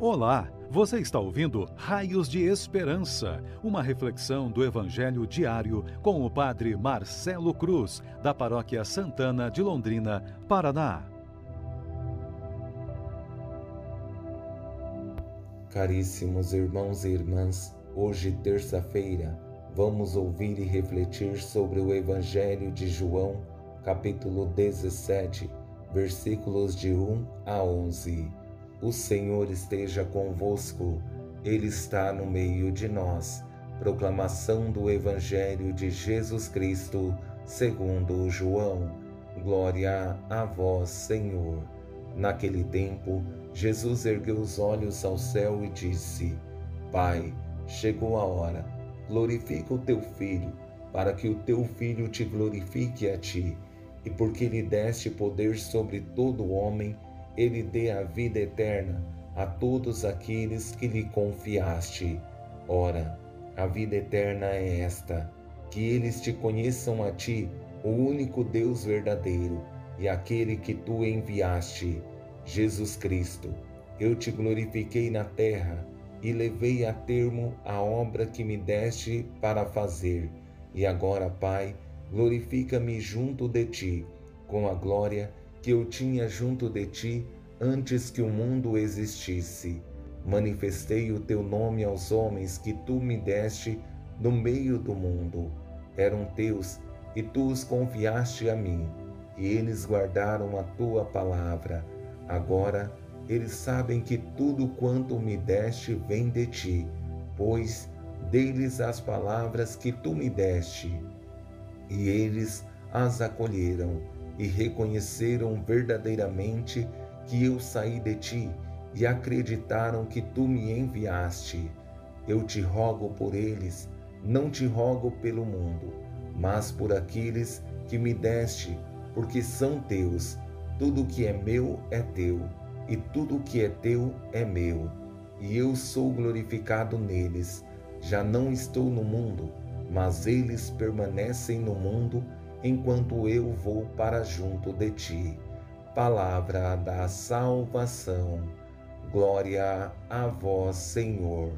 Olá, você está ouvindo Raios de Esperança, uma reflexão do Evangelho diário com o Padre Marcelo Cruz, da Paróquia Santana de Londrina, Paraná. Caríssimos irmãos e irmãs, hoje, terça-feira, vamos ouvir e refletir sobre o Evangelho de João, capítulo 17, versículos de 1 a 11. O Senhor esteja convosco, Ele está no meio de nós. Proclamação do Evangelho de Jesus Cristo, segundo João. Glória a vós, Senhor. Naquele tempo, Jesus ergueu os olhos ao céu e disse: Pai, chegou a hora. Glorifica o teu filho, para que o teu filho te glorifique a ti, e porque lhe deste poder sobre todo homem, ele dê a vida eterna a todos aqueles que lhe confiaste. Ora, a vida eterna é esta: que eles te conheçam a ti, o único Deus verdadeiro, e aquele que tu enviaste, Jesus Cristo. Eu te glorifiquei na terra e levei a termo a obra que me deste para fazer. E agora, Pai, glorifica-me junto de ti, com a glória que eu tinha junto de ti antes que o mundo existisse. Manifestei o teu nome aos homens que tu me deste no meio do mundo. Eram teus e tu os confiaste a mim, e eles guardaram a tua palavra. Agora eles sabem que tudo quanto me deste vem de ti, pois dei-lhes as palavras que tu me deste. E eles as acolheram e reconheceram verdadeiramente que eu saí de ti e acreditaram que tu me enviaste. Eu te rogo por eles, não te rogo pelo mundo, mas por aqueles que me deste, porque são teus. Tudo que é meu é teu, e tudo que é teu é meu. E eu sou glorificado neles. Já não estou no mundo, mas eles permanecem no mundo enquanto eu vou para junto de ti. Palavra da salvação. Glória a vós, Senhor.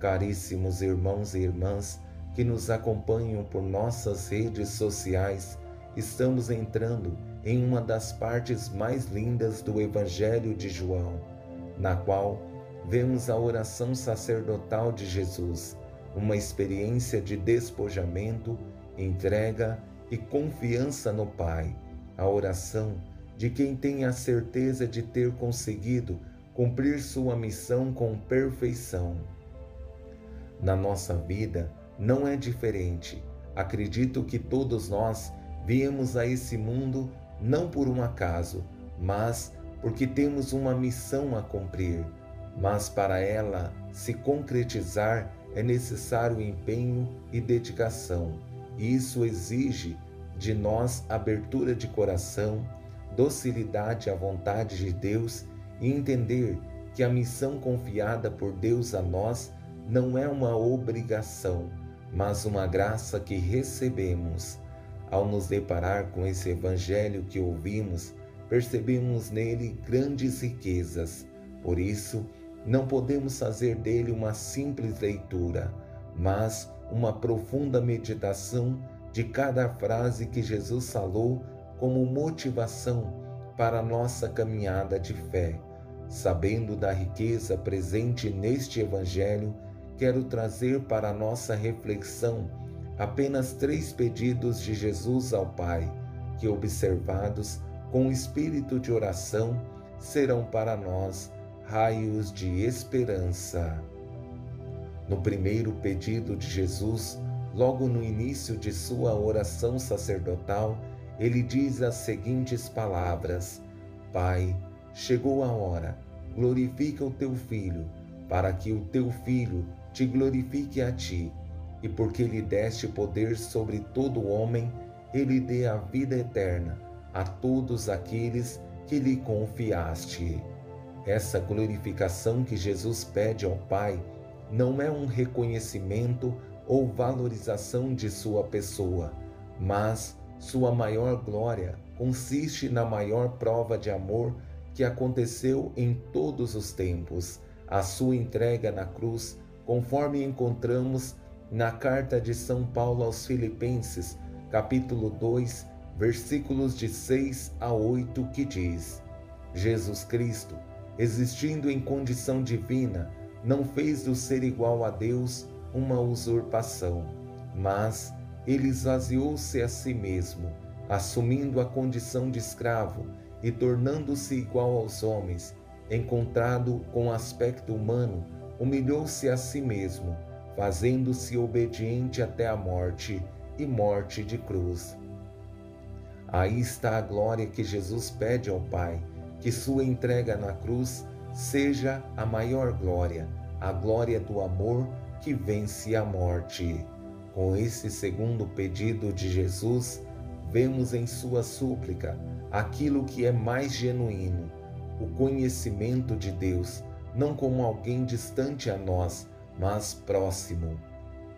Caríssimos irmãos e irmãs que nos acompanham por nossas redes sociais, estamos entrando em uma das partes mais lindas do Evangelho de João, na qual vemos a oração sacerdotal de Jesus, uma experiência de despojamento, entrega e confiança no Pai, a oração de quem tem a certeza de ter conseguido cumprir sua missão com perfeição. Na nossa vida não é diferente. Acredito que todos nós viemos a esse mundo não por um acaso, mas porque temos uma missão a cumprir. Mas para ela se concretizar é necessário empenho e dedicação. Isso exige de nós abertura de coração, docilidade à vontade de Deus e entender que a missão confiada por Deus a nós não é uma obrigação, mas uma graça que recebemos. Ao nos deparar com esse evangelho que ouvimos, percebemos nele grandes riquezas. Por isso, não podemos fazer dele uma simples leitura, mas uma profunda meditação de cada frase que Jesus falou como motivação para a nossa caminhada de fé. Sabendo da riqueza presente neste Evangelho, quero trazer para nossa reflexão apenas três pedidos de Jesus ao Pai, que, observados com espírito de oração, serão para nós raios de esperança. No primeiro pedido de Jesus, logo no início de sua oração sacerdotal, ele diz as seguintes palavras: Pai, chegou a hora, glorifica o teu filho, para que o teu filho te glorifique a ti, e porque lhe deste poder sobre todo homem, ele dê a vida eterna a todos aqueles que lhe confiaste. Essa glorificação que Jesus pede ao Pai não é um reconhecimento ou valorização de sua pessoa, mas sua maior glória consiste na maior prova de amor que aconteceu em todos os tempos, a sua entrega na cruz, conforme encontramos na carta de São Paulo aos Filipenses, capítulo 2, versículos de 6 a 8, que diz: Jesus Cristo, existindo em condição divina, não fez do ser igual a Deus uma usurpação, mas ele esvaziou-se a si mesmo, assumindo a condição de escravo e tornando-se igual aos homens, encontrado com aspecto humano, humilhou-se a si mesmo, fazendo-se obediente até a morte e morte de cruz. Aí está a glória que Jesus pede ao Pai, que sua entrega na cruz seja a maior glória, a glória do amor que vence a morte. Com esse segundo pedido de Jesus, vemos em sua súplica aquilo que é mais genuíno, o conhecimento de Deus, não como alguém distante a nós, mas próximo.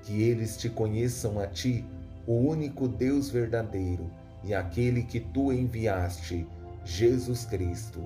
Que eles te conheçam a ti, o único Deus verdadeiro e aquele que tu enviaste, Jesus Cristo.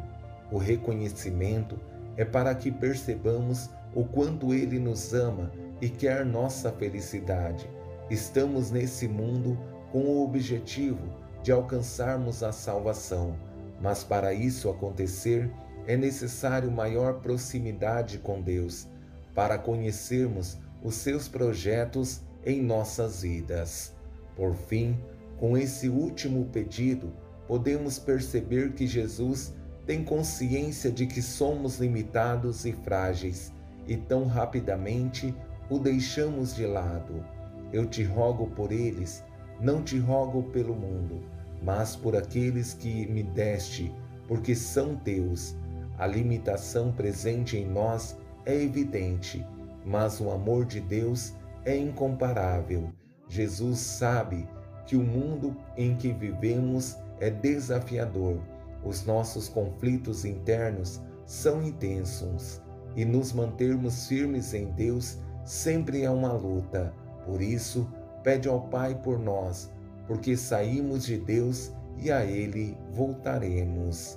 O reconhecimento é para que percebamos o quanto Ele nos ama e quer nossa felicidade. Estamos nesse mundo com o objetivo de alcançarmos a salvação, mas para isso acontecer é necessário maior proximidade com Deus, para conhecermos os seus projetos em nossas vidas. Por fim, com esse último pedido, podemos perceber que Jesus tem consciência de que somos limitados e frágeis e tão rapidamente o deixamos de lado. Eu te rogo por eles não te rogo pelo mundo, mas por aqueles que me deste, porque são teus. A limitação presente em nós é evidente, mas o amor de Deus é incomparável. Jesus sabe que o mundo em que vivemos é desafiador. Os nossos conflitos internos são intensos e nos mantermos firmes em Deus sempre é uma luta. Por isso, pede ao Pai por nós, porque saímos de Deus e a Ele voltaremos.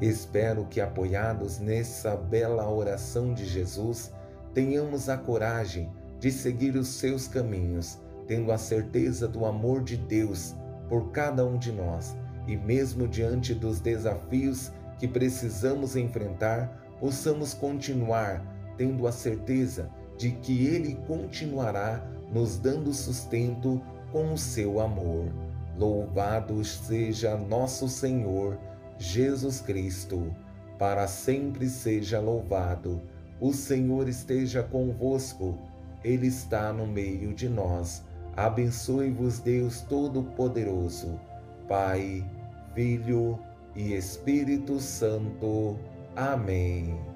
Espero que, apoiados nessa bela oração de Jesus, tenhamos a coragem de seguir os seus caminhos, tendo a certeza do amor de Deus por cada um de nós e, mesmo diante dos desafios que precisamos enfrentar, possamos continuar tendo a certeza de que Ele continuará nos dando sustento com o seu amor. Louvado seja nosso Senhor Jesus Cristo, para sempre seja louvado. O Senhor esteja convosco, Ele está no meio de nós. Abençoe-vos, Deus Todo-Poderoso, Pai, Filho e Espírito Santo. Amém.